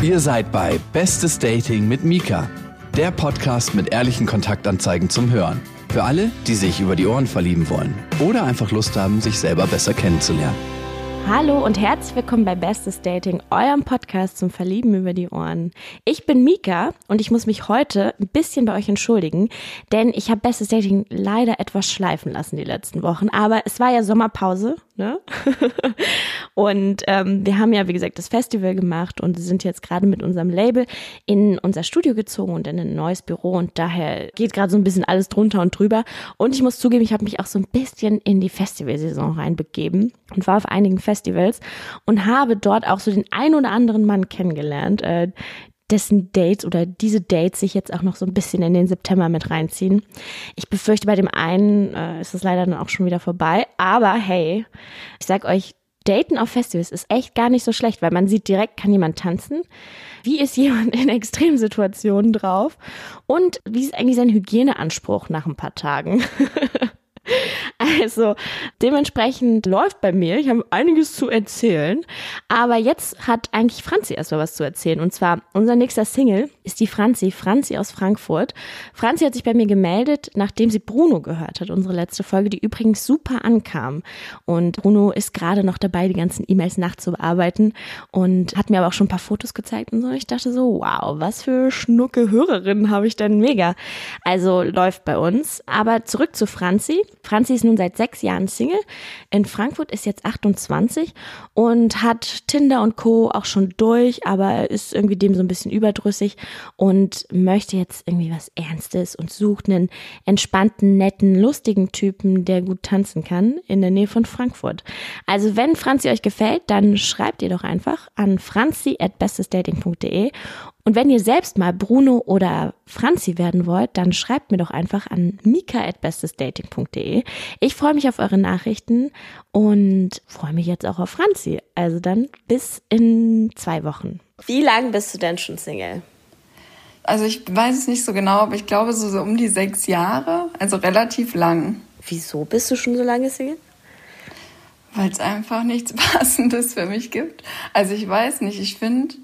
Ihr seid bei Bestes Dating mit Mika, der Podcast mit ehrlichen Kontaktanzeigen zum Hören. Für alle, die sich über die Ohren verlieben wollen oder einfach Lust haben, sich selber besser kennenzulernen. Hallo und herzlich willkommen bei Bestes Dating, eurem Podcast zum Verlieben über die Ohren. Ich bin Mika und ich muss mich heute ein bisschen bei euch entschuldigen, denn ich habe Bestes Dating leider etwas schleifen lassen die letzten Wochen. Aber es war ja Sommerpause, ne? und ähm, wir haben ja, wie gesagt, das Festival gemacht und sind jetzt gerade mit unserem Label in unser Studio gezogen und in ein neues Büro und daher geht gerade so ein bisschen alles drunter und drüber. Und ich muss zugeben, ich habe mich auch so ein bisschen in die Festivalsaison reinbegeben und war auf einigen Festivals und habe dort auch so den ein oder anderen Mann kennengelernt, äh, dessen Dates oder diese Dates sich jetzt auch noch so ein bisschen in den September mit reinziehen. Ich befürchte, bei dem einen äh, ist es leider dann auch schon wieder vorbei. Aber hey, ich sag euch, Daten auf Festivals ist echt gar nicht so schlecht, weil man sieht direkt, kann jemand tanzen? Wie ist jemand in Extremsituationen drauf? Und wie ist eigentlich sein Hygieneanspruch nach ein paar Tagen? Also dementsprechend läuft bei mir. Ich habe einiges zu erzählen. Aber jetzt hat eigentlich Franzi erstmal was zu erzählen. Und zwar unser nächster Single ist die Franzi, Franzi aus Frankfurt. Franzi hat sich bei mir gemeldet, nachdem sie Bruno gehört hat, unsere letzte Folge, die übrigens super ankam. Und Bruno ist gerade noch dabei, die ganzen E-Mails nachzubearbeiten und hat mir aber auch schon ein paar Fotos gezeigt und so. Ich dachte so, wow, was für schnucke Hörerinnen habe ich denn mega. Also läuft bei uns. Aber zurück zu Franzi. Franzi ist nun seit sechs Jahren Single. In Frankfurt ist jetzt 28 und hat Tinder und Co. auch schon durch, aber ist irgendwie dem so ein bisschen überdrüssig und möchte jetzt irgendwie was Ernstes und sucht einen entspannten, netten, lustigen Typen, der gut tanzen kann in der Nähe von Frankfurt. Also wenn Franzi euch gefällt, dann schreibt ihr doch einfach an franzi at bestesdating.de und wenn ihr selbst mal Bruno oder Franzi werden wollt, dann schreibt mir doch einfach an mika.bestesdating.de. Ich freue mich auf eure Nachrichten und freue mich jetzt auch auf Franzi. Also dann bis in zwei Wochen. Wie lange bist du denn schon Single? Also ich weiß es nicht so genau, aber ich glaube so, so um die sechs Jahre, also relativ lang. Wieso bist du schon so lange Single? Weil es einfach nichts Passendes für mich gibt. Also ich weiß nicht, ich finde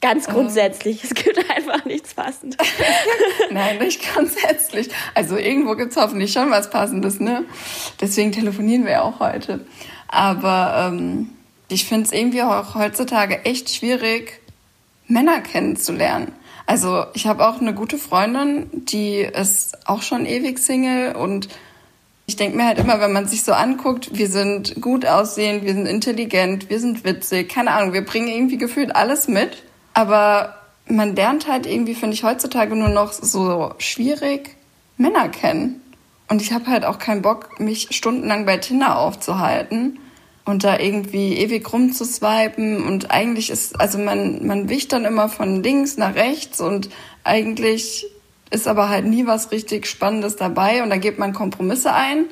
Ganz ähm. grundsätzlich. Ähm. Es gibt einfach nichts Passendes. Nein, nicht grundsätzlich. Also irgendwo gibt es hoffentlich schon was Passendes, ne? Deswegen telefonieren wir ja auch heute. Aber ähm, ich finde es irgendwie auch heutzutage echt schwierig, Männer kennenzulernen. Also ich habe auch eine gute Freundin, die ist auch schon ewig Single und ich denke mir halt immer, wenn man sich so anguckt, wir sind gut aussehend, wir sind intelligent, wir sind witzig, keine Ahnung, wir bringen irgendwie gefühlt alles mit. Aber man lernt halt irgendwie, finde ich, heutzutage nur noch so schwierig Männer kennen. Und ich habe halt auch keinen Bock, mich stundenlang bei Tinder aufzuhalten und da irgendwie ewig rumzuswipen. Und eigentlich ist, also man, man wicht dann immer von links nach rechts und eigentlich ist aber halt nie was richtig Spannendes dabei und da geht man Kompromisse ein.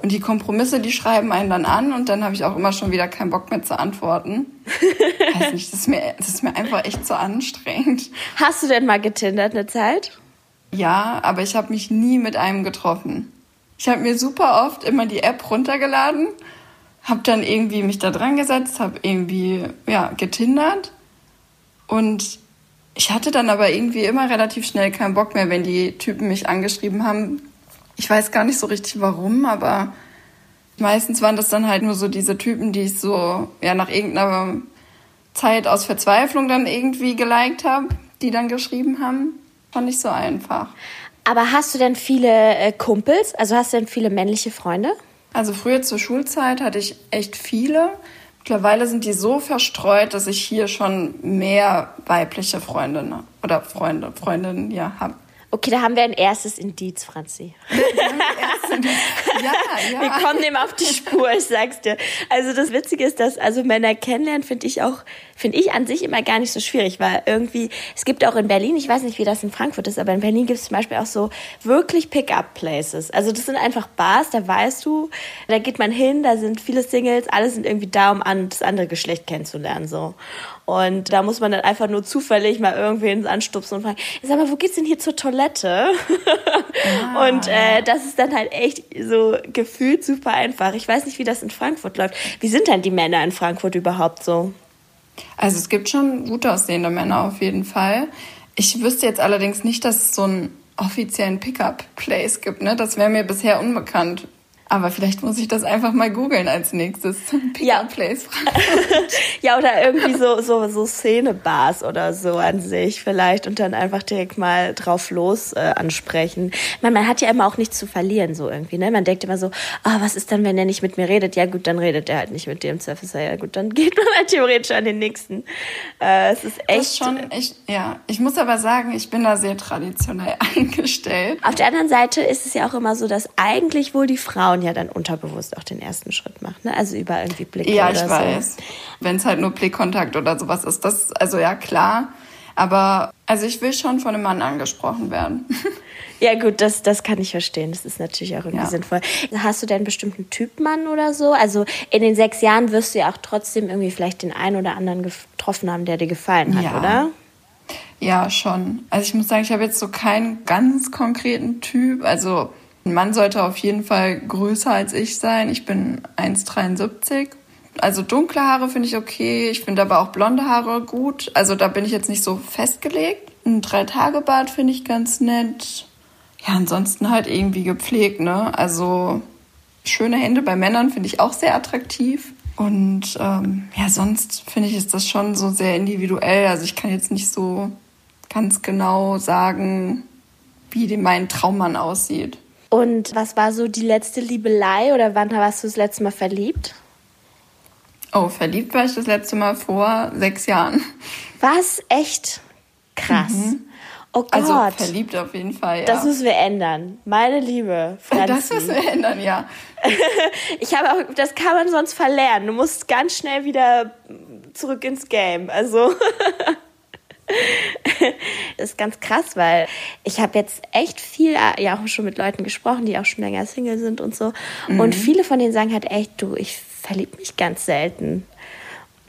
Und die Kompromisse, die schreiben einen dann an und dann habe ich auch immer schon wieder keinen Bock mehr zu antworten. Weiß nicht, das ist, mir, das ist mir einfach echt zu anstrengend. Hast du denn mal getindert eine Zeit? Ja, aber ich habe mich nie mit einem getroffen. Ich habe mir super oft immer die App runtergeladen, habe dann irgendwie mich da dran gesetzt, habe irgendwie ja getindert und ich hatte dann aber irgendwie immer relativ schnell keinen Bock mehr, wenn die Typen mich angeschrieben haben, ich weiß gar nicht so richtig warum, aber meistens waren das dann halt nur so diese Typen, die ich so ja nach irgendeiner Zeit aus Verzweiflung dann irgendwie geliked habe, die dann geschrieben haben. Fand ich so einfach. Aber hast du denn viele äh, Kumpels? Also hast du denn viele männliche Freunde? Also früher zur Schulzeit hatte ich echt viele. Mittlerweile sind die so verstreut, dass ich hier schon mehr weibliche Freundinnen oder Freunde, Freundinnen ja habe. Okay, da haben wir ein erstes Indiz, Franzi. ja, ja. Wir kommen dem auf die Spur, ich sag's dir. Also das Witzige ist, dass also Männer kennenlernen finde ich auch, finde ich an sich immer gar nicht so schwierig, weil irgendwie, es gibt auch in Berlin, ich weiß nicht, wie das in Frankfurt ist, aber in Berlin gibt es zum Beispiel auch so wirklich Pick-up-Places. Also das sind einfach Bars, da weißt du, da geht man hin, da sind viele Singles, alle sind irgendwie da, um an das andere Geschlecht kennenzulernen, so. Und da muss man dann einfach nur zufällig mal irgendwen anstupsen und fragen, sag mal, wo geht's denn hier zur Toilette? Ah, und äh, das ist dann halt echt so gefühlt super einfach. Ich weiß nicht, wie das in Frankfurt läuft. Wie sind denn die Männer in Frankfurt überhaupt so? Also es gibt schon gut aussehende Männer auf jeden Fall. Ich wüsste jetzt allerdings nicht, dass es so einen offiziellen Pickup-Place gibt. Ne? Das wäre mir bisher unbekannt. Aber vielleicht muss ich das einfach mal googeln als nächstes. Ja. Place ja, oder irgendwie so, so, so Szenebars oder so an sich vielleicht und dann einfach direkt mal drauf los äh, ansprechen. Man, man hat ja immer auch nichts zu verlieren, so irgendwie, ne? Man denkt immer so, ah, oh, was ist dann, wenn der nicht mit mir redet? Ja, gut, dann redet er halt nicht mit dem Surfacer. Ja, gut, dann geht man halt theoretisch an den nächsten. Äh, es ist echt. Das schon echt, ja. Ich muss aber sagen, ich bin da sehr traditionell eingestellt. Auf der anderen Seite ist es ja auch immer so, dass eigentlich wohl die Frauen ja dann unterbewusst auch den ersten Schritt macht. Ne? Also über irgendwie Blicke ja, oder so. Ja, ich weiß. Wenn es halt nur Blickkontakt oder sowas ist, das, also ja, klar. Aber also ich will schon von einem Mann angesprochen werden. Ja, gut, das, das kann ich verstehen. Das ist natürlich auch irgendwie ja. sinnvoll. Hast du denn einen bestimmten Typ Mann oder so? Also in den sechs Jahren wirst du ja auch trotzdem irgendwie vielleicht den einen oder anderen getroffen haben, der dir gefallen hat, ja. oder? Ja, schon. Also ich muss sagen, ich habe jetzt so keinen ganz konkreten Typ. Also ein Mann sollte auf jeden Fall größer als ich sein. Ich bin 1,73. Also dunkle Haare finde ich okay. Ich finde aber auch blonde Haare gut. Also da bin ich jetzt nicht so festgelegt. Ein Drei-Tage-Bart finde ich ganz nett. Ja, ansonsten halt irgendwie gepflegt, ne? Also schöne Hände bei Männern finde ich auch sehr attraktiv. Und ähm, ja, sonst finde ich, ist das schon so sehr individuell. Also ich kann jetzt nicht so ganz genau sagen, wie mein Traummann aussieht. Und was war so die letzte Liebelei oder wann warst du das letzte Mal verliebt? Oh, verliebt war ich das letzte Mal vor sechs Jahren. Was? Echt? Krass. Mhm. Oh also Gott. Also verliebt auf jeden Fall, ja. Das müssen wir ändern. Meine Liebe, Franzi. Das müssen wir ändern, ja. ich habe auch, das kann man sonst verlernen. Du musst ganz schnell wieder zurück ins Game. Also. ist ganz krass, weil ich habe jetzt echt viel, äh, ja auch schon mit Leuten gesprochen, die auch schon länger Single sind und so. Mhm. Und viele von denen sagen halt echt, du, ich verliebe mich ganz selten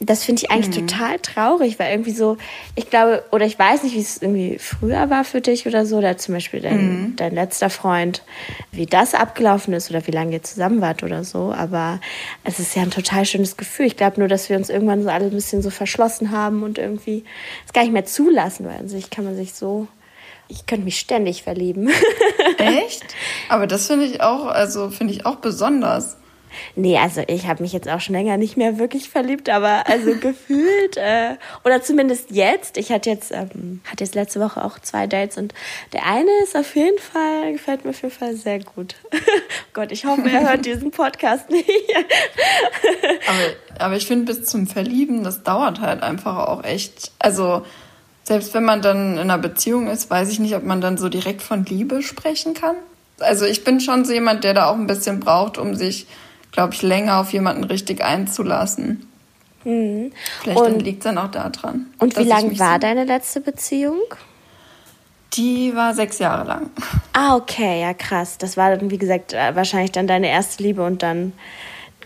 das finde ich eigentlich mhm. total traurig, weil irgendwie so, ich glaube, oder ich weiß nicht, wie es irgendwie früher war für dich oder so, oder zum Beispiel dein, mhm. dein letzter Freund, wie das abgelaufen ist oder wie lange ihr zusammen wart oder so, aber es ist ja ein total schönes Gefühl. Ich glaube nur, dass wir uns irgendwann so alle ein bisschen so verschlossen haben und irgendwie es gar nicht mehr zulassen, weil an sich kann man sich so, ich könnte mich ständig verlieben. Echt? Aber das finde ich auch, also finde ich auch besonders. Nee, also ich habe mich jetzt auch schon länger nicht mehr wirklich verliebt, aber also gefühlt, äh, oder zumindest jetzt, ich hatte jetzt, ähm, hatte jetzt letzte Woche auch zwei Dates und der eine ist auf jeden Fall, gefällt mir auf jeden Fall sehr gut. Gott, ich hoffe, er hört diesen Podcast nicht. aber, aber ich finde, bis zum Verlieben, das dauert halt einfach auch echt. Also selbst wenn man dann in einer Beziehung ist, weiß ich nicht, ob man dann so direkt von Liebe sprechen kann. Also ich bin schon so jemand, der da auch ein bisschen braucht, um sich glaube ich, länger auf jemanden richtig einzulassen. Mhm. Vielleicht liegt es dann auch daran. Und wie lang war so deine letzte Beziehung? Die war sechs Jahre lang. Ah, okay, ja krass. Das war dann, wie gesagt, äh, wahrscheinlich dann deine erste Liebe und dann.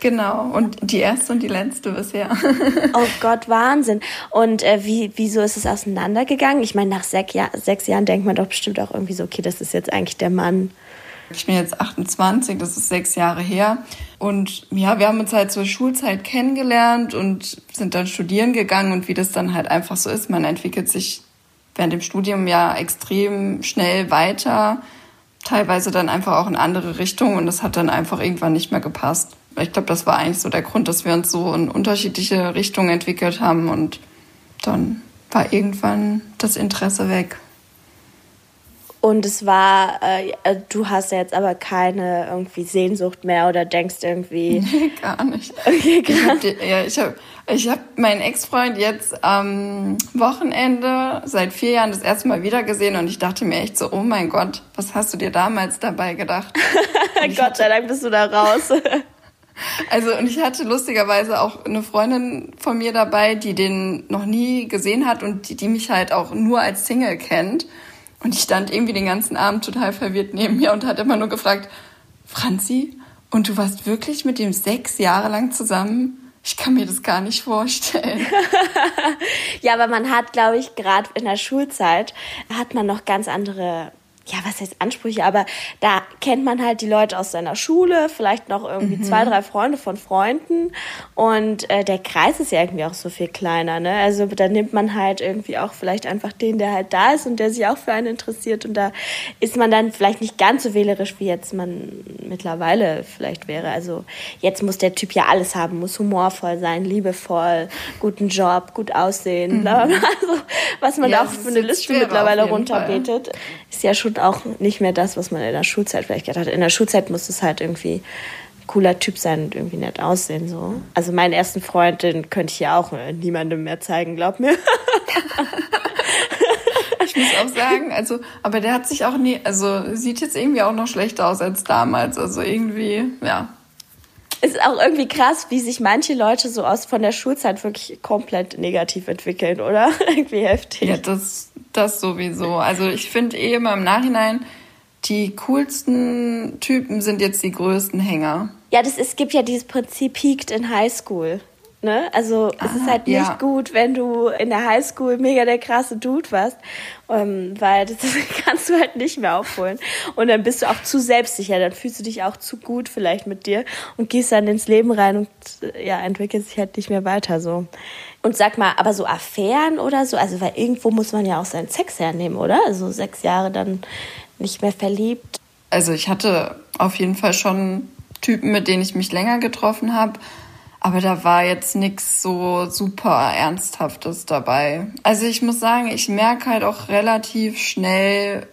Genau, und die erste und die letzte bisher. oh Gott, Wahnsinn. Und äh, wie, wieso ist es auseinandergegangen? Ich meine, nach sechs, Jahr, sechs Jahren denkt man doch bestimmt auch irgendwie so, okay, das ist jetzt eigentlich der Mann. Ich bin jetzt 28, das ist sechs Jahre her. Und ja, wir haben uns halt zur Schulzeit kennengelernt und sind dann studieren gegangen und wie das dann halt einfach so ist. Man entwickelt sich während dem Studium ja extrem schnell weiter, teilweise dann einfach auch in andere Richtungen und das hat dann einfach irgendwann nicht mehr gepasst. Ich glaube, das war eigentlich so der Grund, dass wir uns so in unterschiedliche Richtungen entwickelt haben und dann war irgendwann das Interesse weg. Und es war, äh, äh, du hast ja jetzt aber keine irgendwie Sehnsucht mehr oder denkst irgendwie. Nee, gar nicht. Okay, gar. Ich hab, ja, ich habe ich hab meinen Ex-Freund jetzt am Wochenende seit vier Jahren das erste Mal wieder gesehen und ich dachte mir echt so, oh mein Gott, was hast du dir damals dabei gedacht? Gott sei Dank bist du da raus. Also, und ich hatte lustigerweise auch eine Freundin von mir dabei, die den noch nie gesehen hat und die, die mich halt auch nur als Single kennt. Und ich stand irgendwie den ganzen Abend total verwirrt neben mir und hat immer nur gefragt, Franzi, und du warst wirklich mit dem sechs Jahre lang zusammen? Ich kann mir das gar nicht vorstellen. ja, aber man hat, glaube ich, gerade in der Schulzeit hat man noch ganz andere ja, was heißt Ansprüche, aber da kennt man halt die Leute aus seiner Schule, vielleicht noch irgendwie mhm. zwei, drei Freunde von Freunden und äh, der Kreis ist ja irgendwie auch so viel kleiner, ne? Also da nimmt man halt irgendwie auch vielleicht einfach den, der halt da ist und der sich auch für einen interessiert und da ist man dann vielleicht nicht ganz so wählerisch, wie jetzt man mittlerweile vielleicht wäre. Also jetzt muss der Typ ja alles haben, muss humorvoll sein, liebevoll, guten Job, gut aussehen, bla bla bla. Mhm. Also, was man ja, auch für eine Liste mittlerweile runterbetet, ist ja schon auch nicht mehr das, was man in der Schulzeit vielleicht gedacht hat. In der Schulzeit muss es halt irgendwie cooler Typ sein und irgendwie nett aussehen. So. Also meinen ersten Freund, den könnte ich ja auch niemandem mehr zeigen, glaub mir. ich muss auch sagen, also, aber der hat sich auch nie, also sieht jetzt irgendwie auch noch schlechter aus als damals. Also irgendwie, ja. Ist auch irgendwie krass, wie sich manche Leute so aus von der Schulzeit wirklich komplett negativ entwickeln, oder? irgendwie heftig. Ja, das, das sowieso. Also ich finde eh immer im Nachhinein, die coolsten Typen sind jetzt die größten Hänger. Ja, das, es gibt ja dieses Prinzip Peaked in High School. Ne? Also es ist halt nicht ja. gut, wenn du in der Highschool mega der krasse Dude warst, ähm, weil das, das, kannst du halt nicht mehr aufholen. Und dann bist du auch zu selbstsicher, dann fühlst du dich auch zu gut vielleicht mit dir und gehst dann ins Leben rein und ja, entwickelst dich halt nicht mehr weiter so. Und sag mal, aber so Affären oder so, also weil irgendwo muss man ja auch seinen Sex hernehmen, oder? Also sechs Jahre dann nicht mehr verliebt. Also ich hatte auf jeden Fall schon Typen, mit denen ich mich länger getroffen habe aber da war jetzt nichts so super Ernsthaftes dabei. Also ich muss sagen, ich merke halt auch relativ schnell,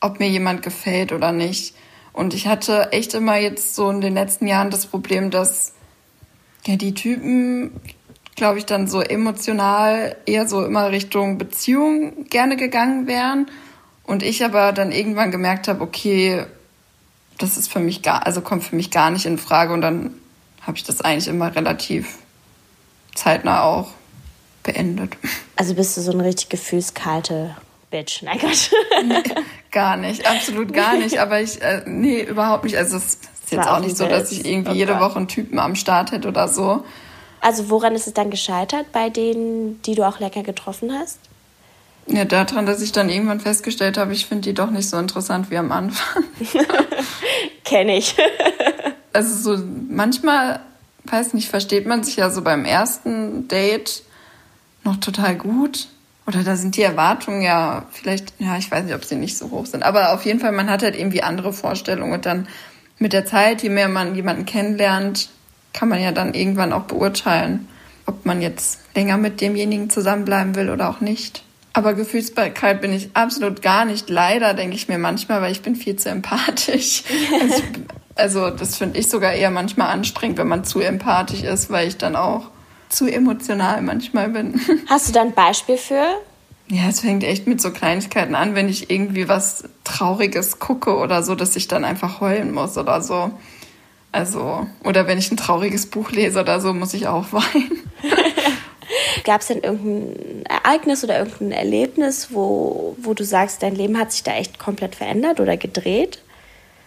ob mir jemand gefällt oder nicht. Und ich hatte echt immer jetzt so in den letzten Jahren das Problem, dass ja die Typen, glaube ich, dann so emotional eher so immer Richtung Beziehung gerne gegangen wären. Und ich aber dann irgendwann gemerkt habe, okay, das ist für mich gar, also kommt für mich gar nicht in Frage. Und dann habe ich das eigentlich immer relativ zeitnah auch beendet. Also bist du so eine richtig gefühlskalte Bitch? Nein, Gott. Nee, gar nicht, absolut gar nicht. Aber ich, äh, nee, überhaupt nicht. Also es ist jetzt auch nicht so, dass ich irgendwie oh jede Woche einen Typen am Start hätte oder so. Also woran ist es dann gescheitert bei denen, die du auch lecker getroffen hast? Ja, daran, dass ich dann irgendwann festgestellt habe, ich finde die doch nicht so interessant wie am Anfang. Kenne ich also so manchmal, weiß nicht, versteht man sich ja so beim ersten Date noch total gut. Oder da sind die Erwartungen ja vielleicht, ja, ich weiß nicht, ob sie nicht so hoch sind. Aber auf jeden Fall, man hat halt irgendwie andere Vorstellungen. Und dann mit der Zeit, je mehr man jemanden kennenlernt, kann man ja dann irgendwann auch beurteilen, ob man jetzt länger mit demjenigen zusammenbleiben will oder auch nicht. Aber Gefühlsbarkeit bin ich absolut gar nicht. Leider denke ich mir manchmal, weil ich bin viel zu empathisch. Also also das finde ich sogar eher manchmal anstrengend, wenn man zu empathisch ist, weil ich dann auch zu emotional manchmal bin. Hast du da ein Beispiel für? Ja, es fängt echt mit so Kleinigkeiten an, wenn ich irgendwie was Trauriges gucke oder so, dass ich dann einfach heulen muss oder so. Also, oder wenn ich ein trauriges Buch lese oder so, muss ich auch weinen. Gab es denn irgendein Ereignis oder irgendein Erlebnis, wo, wo du sagst, dein Leben hat sich da echt komplett verändert oder gedreht?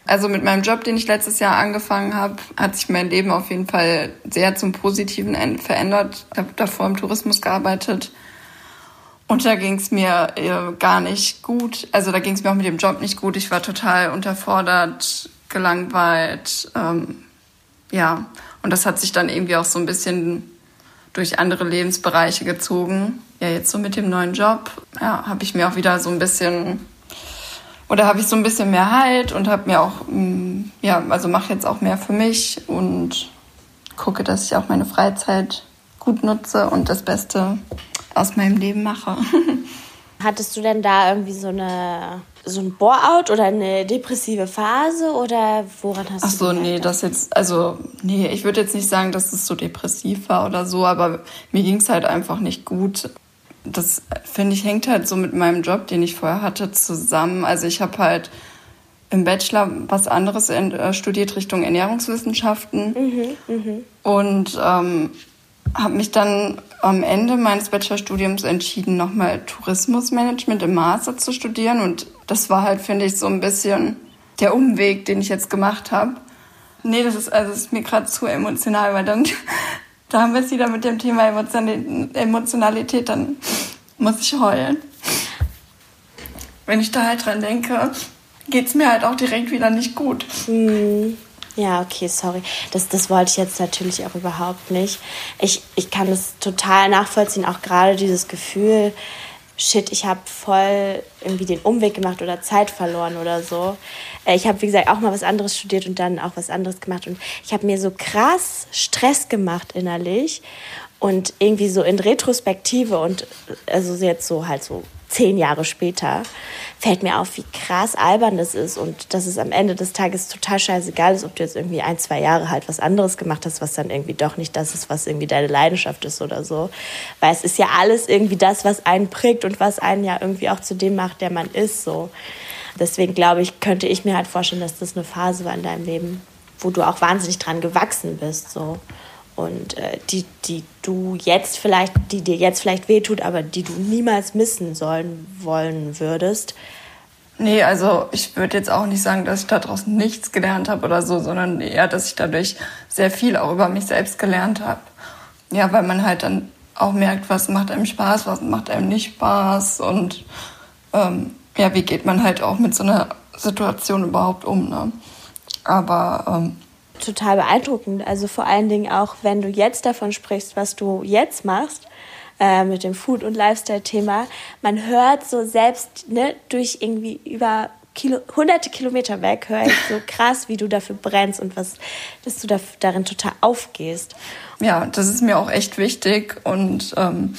Also mit meinem Job, den ich letztes Jahr angefangen habe, hat sich mein Leben auf jeden Fall sehr zum Positiven verändert. Ich habe davor im Tourismus gearbeitet und da ging es mir äh, gar nicht gut. Also da ging es mir auch mit dem Job nicht gut. Ich war total unterfordert, gelangweilt. Ähm, ja, und das hat sich dann irgendwie auch so ein bisschen durch andere Lebensbereiche gezogen. Ja, jetzt so mit dem neuen Job, ja, habe ich mir auch wieder so ein bisschen oder habe ich so ein bisschen mehr Halt und habe mir auch, mm, ja, also mache jetzt auch mehr für mich und gucke, dass ich auch meine Freizeit gut nutze und das Beste aus meinem Leben mache. Hattest du denn da irgendwie so eine so ein Bore-out oder eine depressive Phase oder woran hast Ach so, du Ach so, nee, das jetzt, also nee, ich würde jetzt nicht sagen, dass es so depressiv war oder so, aber mir ging es halt einfach nicht gut das finde ich hängt halt so mit meinem Job, den ich vorher hatte, zusammen. Also ich habe halt im Bachelor was anderes äh, studiert Richtung Ernährungswissenschaften mhm, mh. und ähm, habe mich dann am Ende meines Bachelorstudiums entschieden, nochmal Tourismusmanagement im Master zu studieren und das war halt, finde ich, so ein bisschen der Umweg, den ich jetzt gemacht habe. Nee, das ist also das ist mir gerade zu emotional, weil dann da haben wir es wieder mit dem Thema Emotionalität, dann muss ich heulen. wenn ich da halt dran denke, geht's mir halt auch direkt wieder nicht gut. Hm. Ja, okay, sorry. Das, das wollte ich jetzt natürlich auch überhaupt nicht. Ich, ich kann das total nachvollziehen, auch gerade dieses Gefühl, shit, ich habe voll irgendwie den Umweg gemacht oder Zeit verloren oder so. Äh, ich habe, wie gesagt, auch mal was anderes studiert und dann auch was anderes gemacht. Und ich habe mir so krass Stress gemacht innerlich. Und irgendwie so in Retrospektive und also jetzt so halt so zehn Jahre später, fällt mir auf, wie krass albern das ist und dass es am Ende des Tages total scheißegal ist, ob du jetzt irgendwie ein, zwei Jahre halt was anderes gemacht hast, was dann irgendwie doch nicht das ist, was irgendwie deine Leidenschaft ist oder so. Weil es ist ja alles irgendwie das, was einen prägt und was einen ja irgendwie auch zu dem macht, der man ist, so. Deswegen glaube ich, könnte ich mir halt vorstellen, dass das eine Phase war in deinem Leben, wo du auch wahnsinnig dran gewachsen bist, so und äh, die, die du jetzt vielleicht, die dir jetzt vielleicht wehtut, aber die du niemals missen sollen wollen würdest. Nee, also ich würde jetzt auch nicht sagen, dass ich daraus nichts gelernt habe oder so, sondern eher, dass ich dadurch sehr viel auch über mich selbst gelernt habe. Ja, weil man halt dann auch merkt, was macht einem Spaß, was macht einem nicht Spaß und ähm, ja, wie geht man halt auch mit so einer Situation überhaupt um. Ne? Aber ähm, total beeindruckend. Also vor allen Dingen auch, wenn du jetzt davon sprichst, was du jetzt machst äh, mit dem Food- und Lifestyle-Thema. Man hört so selbst ne, durch irgendwie über Kilo, hunderte Kilometer weg, höre ich so krass, wie du dafür brennst und was, dass du da, darin total aufgehst. Ja, das ist mir auch echt wichtig und ähm,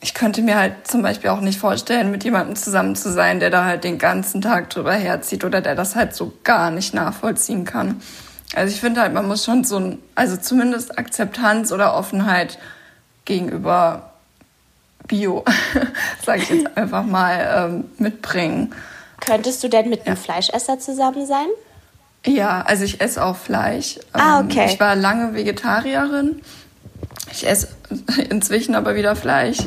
ich könnte mir halt zum Beispiel auch nicht vorstellen, mit jemandem zusammen zu sein, der da halt den ganzen Tag drüber herzieht oder der das halt so gar nicht nachvollziehen kann. Also ich finde halt, man muss schon so ein, also zumindest Akzeptanz oder Offenheit gegenüber Bio, sage ich jetzt einfach mal, ähm, mitbringen. Könntest du denn mit einem Fleischesser zusammen sein? Ja, also ich esse auch Fleisch. Ah, ähm, okay. Ich war lange Vegetarierin. Ich esse inzwischen aber wieder Fleisch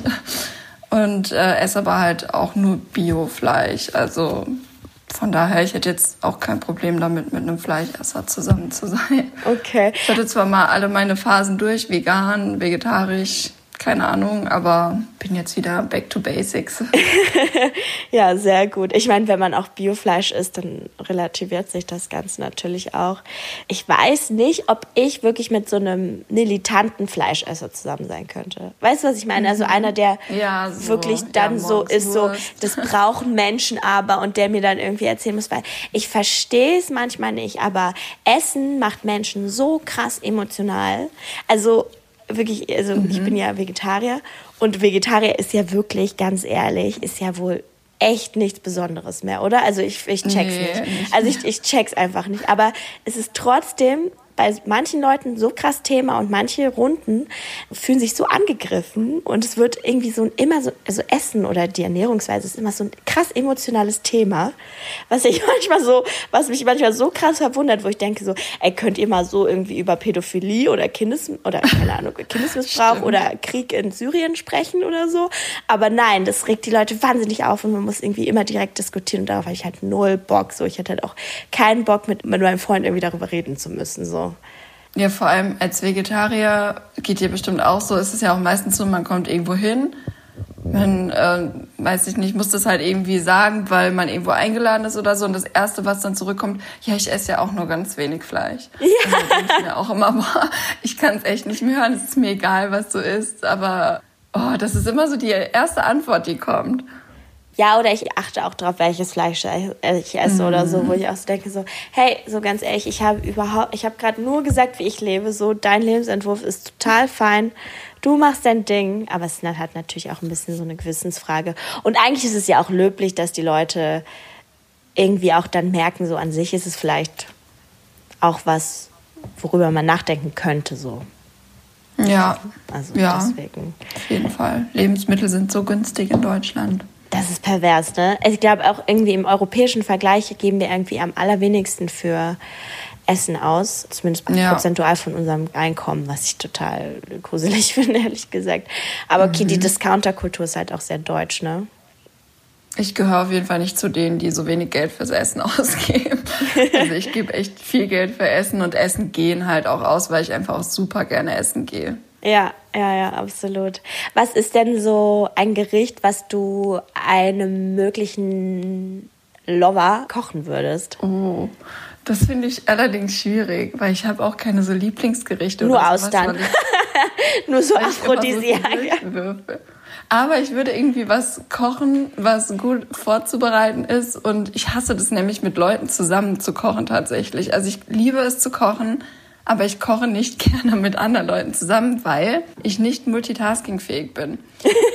und äh, esse aber halt auch nur Biofleisch. Also von daher, ich hätte jetzt auch kein Problem damit, mit einem Fleischesser zusammen zu sein. Okay. Ich hatte zwar mal alle meine Phasen durch, vegan, vegetarisch, keine Ahnung, aber bin jetzt wieder back to basics. ja, sehr gut. Ich meine, wenn man auch Biofleisch isst, dann relativiert sich das Ganze natürlich auch. Ich weiß nicht, ob ich wirklich mit so einem militanten Fleischesser zusammen sein könnte. Weißt du, was ich meine? Also einer, der ja, so. wirklich dann ja, so ist, so, das brauchen Menschen aber und der mir dann irgendwie erzählen muss, weil ich verstehe es manchmal nicht, aber Essen macht Menschen so krass emotional. Also wirklich, also mhm. ich bin ja Vegetarier und Vegetarier ist ja wirklich, ganz ehrlich, ist ja wohl echt nichts Besonderes mehr, oder? Also ich, ich check's nee, nicht. nicht. Also ich, ich check's einfach nicht. Aber es ist trotzdem bei manchen Leuten so krass Thema und manche Runden fühlen sich so angegriffen und es wird irgendwie so immer so, also Essen oder die Ernährungsweise ist immer so ein krass emotionales Thema, was ich manchmal so, was mich manchmal so krass verwundert, wo ich denke so, ey, könnt ihr mal so irgendwie über Pädophilie oder Kindes, oder keine Ahnung, Kindesmissbrauch oder Krieg in Syrien sprechen oder so. Aber nein, das regt die Leute wahnsinnig auf und man muss irgendwie immer direkt diskutieren und darauf habe ich halt null Bock, so. Ich hatte halt auch keinen Bock mit, mit meinem Freund irgendwie darüber reden zu müssen, so. Ja, vor allem als Vegetarier geht dir bestimmt auch so. Ist es ja auch meistens so, man kommt irgendwo hin. Man, äh, weiß ich nicht, muss das halt irgendwie sagen, weil man irgendwo eingeladen ist oder so. Und das Erste, was dann zurückkommt, ja, ich esse ja auch nur ganz wenig Fleisch. Ja. Also denke ich mir auch immer, boah, ich kann es echt nicht mehr hören. Es ist mir egal, was du isst. Aber oh, das ist immer so die erste Antwort, die kommt. Ja, oder ich achte auch drauf, welches Fleisch ich esse mhm. oder so, wo ich auch so denke, so, hey, so ganz ehrlich, ich habe überhaupt, ich habe gerade nur gesagt, wie ich lebe, so, dein Lebensentwurf ist total fein, du machst dein Ding, aber es hat natürlich auch ein bisschen so eine Gewissensfrage. Und eigentlich ist es ja auch löblich, dass die Leute irgendwie auch dann merken, so an sich ist es vielleicht auch was, worüber man nachdenken könnte, so. Ja. Also ja, deswegen. Auf jeden Fall. Lebensmittel sind so günstig in Deutschland. Das ist pervers, ne? Also ich glaube auch irgendwie im europäischen Vergleich geben wir irgendwie am allerwenigsten für Essen aus, zumindest ja. prozentual von unserem Einkommen, was ich total gruselig finde, ehrlich gesagt. Aber okay, mhm. die Discounterkultur ist halt auch sehr deutsch, ne? Ich gehöre auf jeden Fall nicht zu denen, die so wenig Geld fürs Essen ausgeben. Also ich gebe echt viel Geld für Essen und Essen gehen halt auch aus, weil ich einfach auch super gerne essen gehe. Ja, ja, ja, absolut. Was ist denn so ein Gericht, was du einem möglichen Lover kochen würdest? Oh, das finde ich allerdings schwierig, weil ich habe auch keine so Lieblingsgerichte. Nur oder Austern. Nur so Aphrodisiak. So aber ich würde irgendwie was kochen, was gut vorzubereiten ist. Und ich hasse das nämlich, mit Leuten zusammen zu kochen tatsächlich. Also ich liebe es zu kochen, aber ich koche nicht gerne mit anderen Leuten zusammen, weil ich nicht multitaskingfähig bin.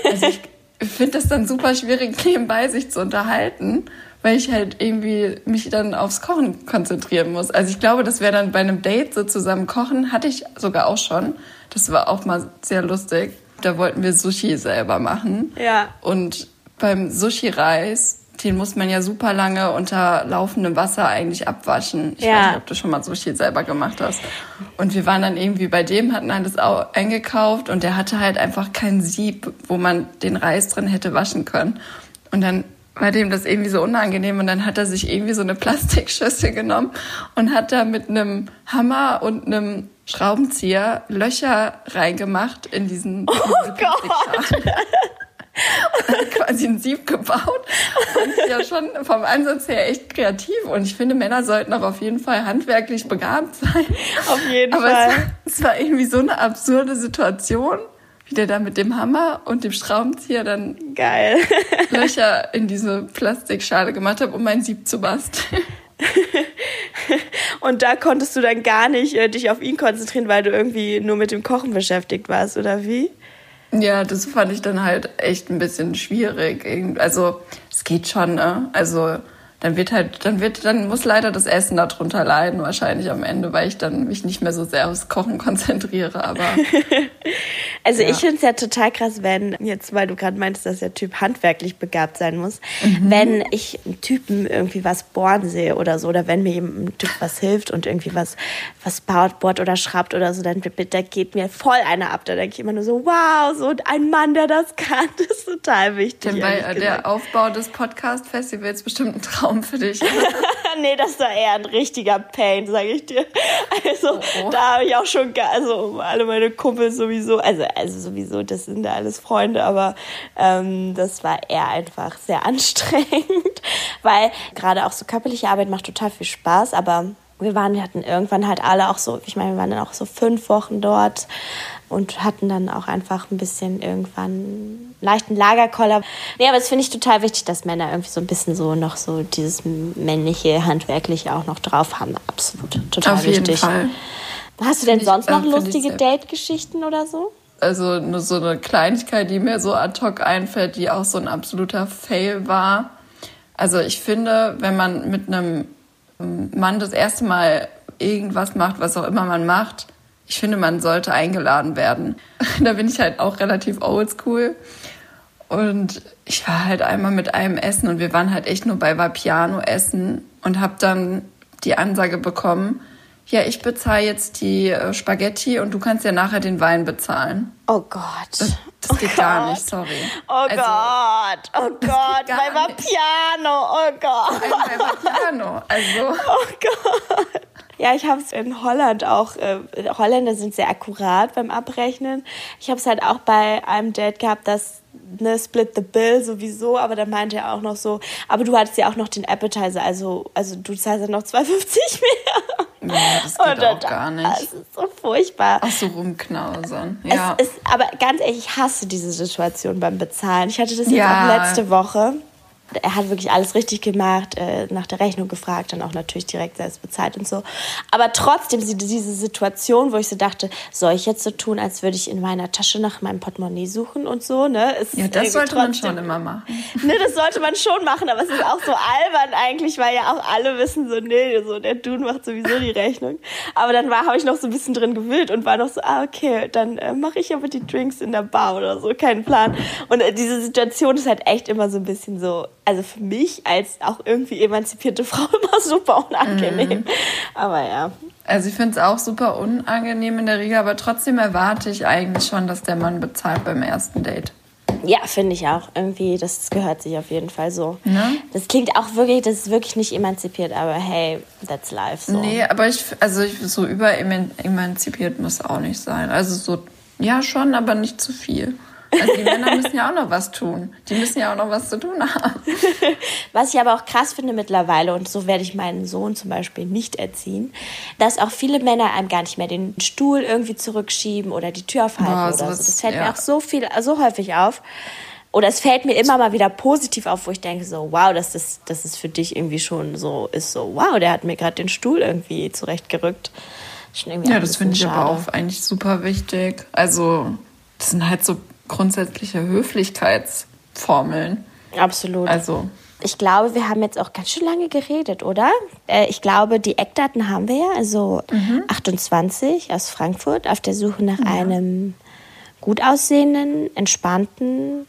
Also ich finde es dann super schwierig, nebenbei sich zu unterhalten, weil ich halt irgendwie mich dann aufs Kochen konzentrieren muss. Also ich glaube, das wäre dann bei einem Date so zusammen kochen, hatte ich sogar auch schon. Das war auch mal sehr lustig. Da wollten wir Sushi selber machen. Ja. Und beim Sushi-Reis den muss man ja super lange unter laufendem Wasser eigentlich abwaschen. Ich ja. weiß nicht, ob du schon mal Sushi selber gemacht hast. Und wir waren dann irgendwie bei dem, hatten alles eingekauft und der hatte halt einfach kein Sieb, wo man den Reis drin hätte waschen können. Und dann war dem das irgendwie so unangenehm und dann hat er sich irgendwie so eine Plastikschüssel genommen und hat da mit einem Hammer und einem Schraubenzieher Löcher reingemacht in diesen, oh diese Gott. quasi ein Sieb gebaut. Fand ich ja schon vom Ansatz her echt kreativ. Und ich finde, Männer sollten auch auf jeden Fall handwerklich begabt sein. Auf jeden Aber Fall. Es war, es war irgendwie so eine absurde Situation, wie der da mit dem Hammer und dem Schraubenzieher dann Geil. Löcher in diese Plastikschale gemacht hat, um mein Sieb zu basteln. Und da konntest du dann gar nicht äh, dich auf ihn konzentrieren, weil du irgendwie nur mit dem Kochen beschäftigt warst, oder wie? Ja, das fand ich dann halt echt ein bisschen schwierig. Also es geht schon, ne? Also dann wird halt, dann wird, dann muss leider das Essen darunter leiden, wahrscheinlich am Ende, weil ich dann mich nicht mehr so sehr aufs Kochen konzentriere, aber. also ja. ich finde es ja total krass, wenn, jetzt weil du gerade meintest, dass der Typ handwerklich begabt sein muss, mhm. wenn ich einen Typen irgendwie was bohren sehe oder so, oder wenn mir ein Typ was hilft und irgendwie was, was baut, bohrt oder schraubt oder so, dann da geht mir voll einer ab. Da denke ich immer nur so, wow, so ein Mann, der das kann, das ist total wichtig. Denn bei der Aufbau des Podcast-Festivals bestimmt ein Traum Traum für dich. nee, das war eher ein richtiger Pain, sage ich dir. Also, oh, oh. da habe ich auch schon, also alle meine Kumpels sowieso, also, also sowieso, das sind ja alles Freunde, aber ähm, das war eher einfach sehr anstrengend, weil gerade auch so körperliche Arbeit macht total viel Spaß, aber wir waren, wir hatten irgendwann halt alle auch so, ich meine, wir waren dann auch so fünf Wochen dort und hatten dann auch einfach ein bisschen irgendwann leichten Lagerkoller. Nee, aber das finde ich total wichtig, dass Männer irgendwie so ein bisschen so noch so dieses männliche, handwerkliche auch noch drauf haben. Absolut, total Auf wichtig. Jeden Fall. Hast du denn sonst noch äh, lustige Date-Geschichten oder so? Also nur so eine Kleinigkeit, die mir so ad hoc einfällt, die auch so ein absoluter Fail war. Also ich finde, wenn man mit einem Mann das erste Mal irgendwas macht, was auch immer man macht, ich finde, man sollte eingeladen werden. da bin ich halt auch relativ oldschool. Und ich war halt einmal mit einem essen und wir waren halt echt nur bei Vapiano essen und habe dann die Ansage bekommen, ja, ich bezahle jetzt die äh, Spaghetti und du kannst ja nachher den Wein bezahlen. Oh Gott. Das, das oh geht Gott. gar nicht, sorry. Oh also, Gott, oh Gott, bei Vapiano, oh Gott. Bei Vapiano, also. Oh Gott. Ja, ich habe es in Holland auch. Äh, Holländer sind sehr akkurat beim Abrechnen. Ich habe es halt auch bei einem Date gehabt, dass ne, split the bill sowieso, aber dann meinte er auch noch so, aber du hattest ja auch noch den Appetizer, also, also du zahlst ja noch 2,50 mehr. Ja, das geht auch gar nicht. Das ist so furchtbar. Ach so rumknausern. Ja. Es ist, aber ganz ehrlich, ich hasse diese Situation beim Bezahlen. Ich hatte das jetzt ja. auch letzte Woche er hat wirklich alles richtig gemacht, äh, nach der Rechnung gefragt, dann auch natürlich direkt selbst bezahlt und so. Aber trotzdem diese Situation, wo ich so dachte, soll ich jetzt so tun, als würde ich in meiner Tasche nach meinem Portemonnaie suchen und so, ne? Es ja, das sollte trotzdem, man schon immer machen. Ne, das sollte man schon machen, aber es ist auch so albern eigentlich, weil ja auch alle wissen so, nee, so der Dude macht sowieso die Rechnung. Aber dann war, habe ich noch so ein bisschen drin gewühlt und war noch so, ah, okay, dann äh, mache ich aber die Drinks in der Bar oder so, kein Plan. Und äh, diese Situation ist halt echt immer so ein bisschen so, also für mich als auch irgendwie emanzipierte Frau immer super unangenehm. Mhm. Aber ja. Also ich finde es auch super unangenehm in der Regel, aber trotzdem erwarte ich eigentlich schon, dass der Mann bezahlt beim ersten Date. Ja, finde ich auch. Irgendwie, das gehört sich auf jeden Fall so. Ne? Das klingt auch wirklich, das ist wirklich nicht emanzipiert, aber hey, that's life. So. Nee, aber ich, also ich, so überemanzipiert muss auch nicht sein. Also so Ja, schon, aber nicht zu viel. Also die Männer müssen ja auch noch was tun. Die müssen ja auch noch was zu tun haben. Was ich aber auch krass finde mittlerweile, und so werde ich meinen Sohn zum Beispiel nicht erziehen, dass auch viele Männer einem gar nicht mehr den Stuhl irgendwie zurückschieben oder die Tür aufhalten Boah, oder so. Das fällt ja. mir auch so viel, so häufig auf. Oder es fällt mir immer mal wieder positiv auf, wo ich denke so, wow, dass das, dass es für dich irgendwie schon so ist, so, wow, der hat mir gerade den Stuhl irgendwie zurechtgerückt. Ja, das finde ich aber schade. auch eigentlich super wichtig. Also, das sind halt so grundsätzliche Höflichkeitsformeln. Absolut. Also, Ich glaube, wir haben jetzt auch ganz schön lange geredet, oder? Äh, ich glaube, die Eckdaten haben wir ja. Also 28 aus Frankfurt auf der Suche nach einem gut aussehenden, entspannten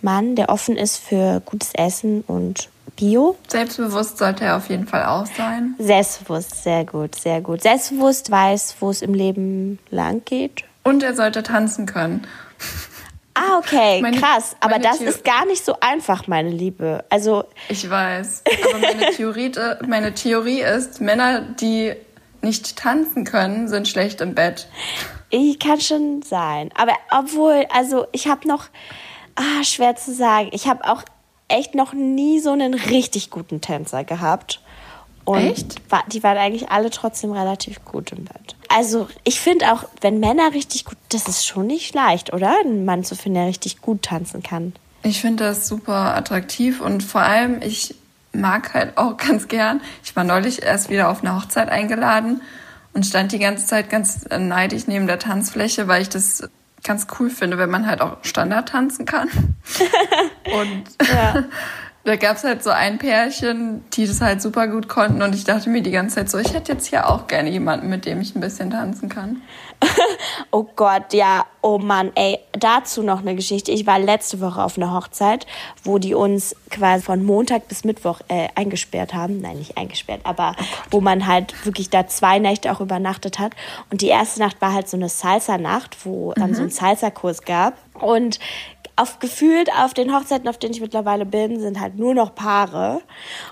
Mann, der offen ist für gutes Essen und Bio. selbstbewusst sollte er auf jeden Fall auch sein. Selbstbewusst, sehr gut, sehr gut. Selbstbewusst weiß, wo es im Leben lang geht. Und er sollte tanzen können. Ah, okay, Meine- krass. Aber das Theo- ist gar nicht so einfach, meine Liebe. Also, Ich weiß. Aber meine Theorie, meine Theorie ist, Männer, die nicht tanzen können, sind schlecht im Bett. Ich kann schon sein. Aber obwohl, also ich habe noch, ah, schwer zu sagen, ich habe auch echt noch nie so einen richtig guten Tänzer gehabt. Und Echt? War, die waren eigentlich alle trotzdem relativ gut im Bett. Also ich finde auch, wenn Männer richtig gut, das ist schon nicht leicht, oder? Einen Mann zu finden, der richtig gut tanzen kann. Ich finde das super attraktiv und vor allem, ich mag halt auch ganz gern. Ich war neulich erst wieder auf eine Hochzeit eingeladen und stand die ganze Zeit ganz neidisch neben der Tanzfläche, weil ich das ganz cool finde, wenn man halt auch Standard tanzen kann. und da gab es halt so ein Pärchen, die das halt super gut konnten und ich dachte mir die ganze Zeit so, ich hätte jetzt hier auch gerne jemanden, mit dem ich ein bisschen tanzen kann. Oh Gott, ja, oh Mann, ey, dazu noch eine Geschichte. Ich war letzte Woche auf einer Hochzeit, wo die uns quasi von Montag bis Mittwoch äh, eingesperrt haben. Nein, nicht eingesperrt, aber wo man halt wirklich da zwei Nächte auch übernachtet hat. Und die erste Nacht war halt so eine Salsa-Nacht, wo dann so ein Salsa-Kurs gab. Und auf gefühlt auf den Hochzeiten, auf denen ich mittlerweile bin, sind halt nur noch Paare.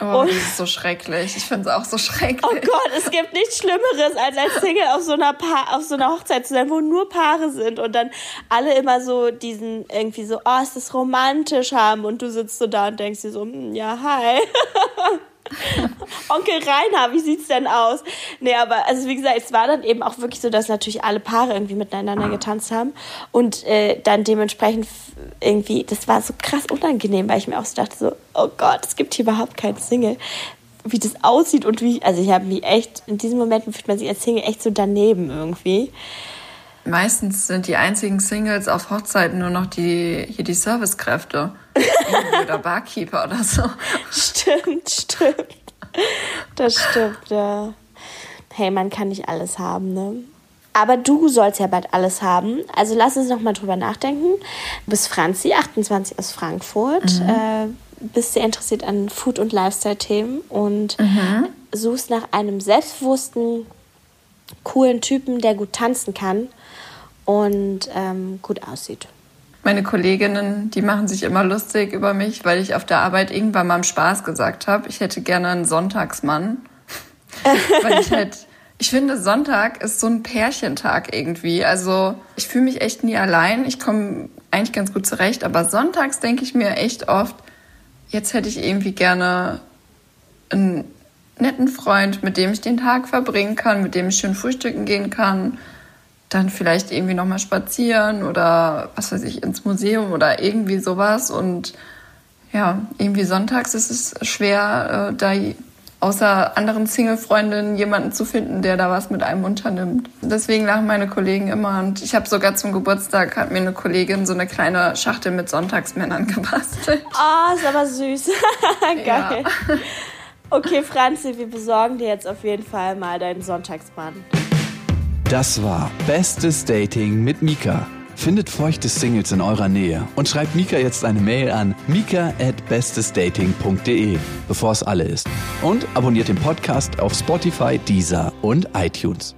Oh, Und das ist so schrecklich. Ich finde es auch so schrecklich. Oh Gott, es gibt nichts Schlimmeres, als als Single auf so einer pa auf so einer Hochzeit zu sein, wo nur Paare sind und dann alle immer so diesen irgendwie so, oh, ist das romantisch haben und du sitzt so da und denkst dir so, hm, ja, hi. Onkel Rainer, wie sieht's denn aus? Nee, aber also wie gesagt, es war dann eben auch wirklich so, dass natürlich alle Paare irgendwie miteinander getanzt haben und äh, dann dementsprechend irgendwie, das war so krass unangenehm, weil ich mir auch so dachte so, oh Gott, es gibt hier überhaupt keinen Single. Wie das aussieht und wie, also ich habe mich echt, in diesen Momenten fühlt man sich als Single echt so daneben irgendwie. Meistens sind die einzigen Singles auf Hochzeiten nur noch die, hier die Servicekräfte. Oder Barkeeper oder so. Stimmt, stimmt. Das stimmt, ja. Hey, man kann nicht alles haben, ne? Aber du sollst ja bald alles haben. Also lass uns noch mal drüber nachdenken. Du bist Franzi, 28 aus Frankfurt. Äh, bist sehr interessiert an Food- und Lifestyle-Themen und suchst nach einem selbstbewussten, coolen Typen, der gut tanzen kann und ähm, gut aussieht. Meine Kolleginnen, die machen sich immer lustig über mich, weil ich auf der Arbeit irgendwann mal im Spaß gesagt habe, ich hätte gerne einen Sonntagsmann. weil ich halt, ich finde, Sonntag ist so ein Pärchentag irgendwie. Also ich fühle mich echt nie allein. Ich komme eigentlich ganz gut zurecht, aber sonntags denke ich mir echt oft, jetzt hätte ich irgendwie gerne einen netten Freund, mit dem ich den Tag verbringen kann, mit dem ich schön frühstücken gehen kann, dann vielleicht irgendwie nochmal spazieren oder was weiß ich, ins Museum oder irgendwie sowas. Und ja, irgendwie sonntags ist es schwer, äh, da außer anderen Single-Freundinnen jemanden zu finden, der da was mit einem unternimmt. Deswegen lachen meine Kollegen immer. Und ich habe sogar zum Geburtstag, hat mir eine Kollegin so eine kleine Schachtel mit Sonntagsmännern gebastelt. Oh, ist aber süß. Geil. Ja. Okay, Franzi, wir besorgen dir jetzt auf jeden Fall mal deinen Sonntagsmann. Das war Bestes Dating mit Mika. Findet feuchte Singles in eurer Nähe und schreibt Mika jetzt eine Mail an mika at bestesdating.de, bevor es alle ist. Und abonniert den Podcast auf Spotify, Deezer und iTunes.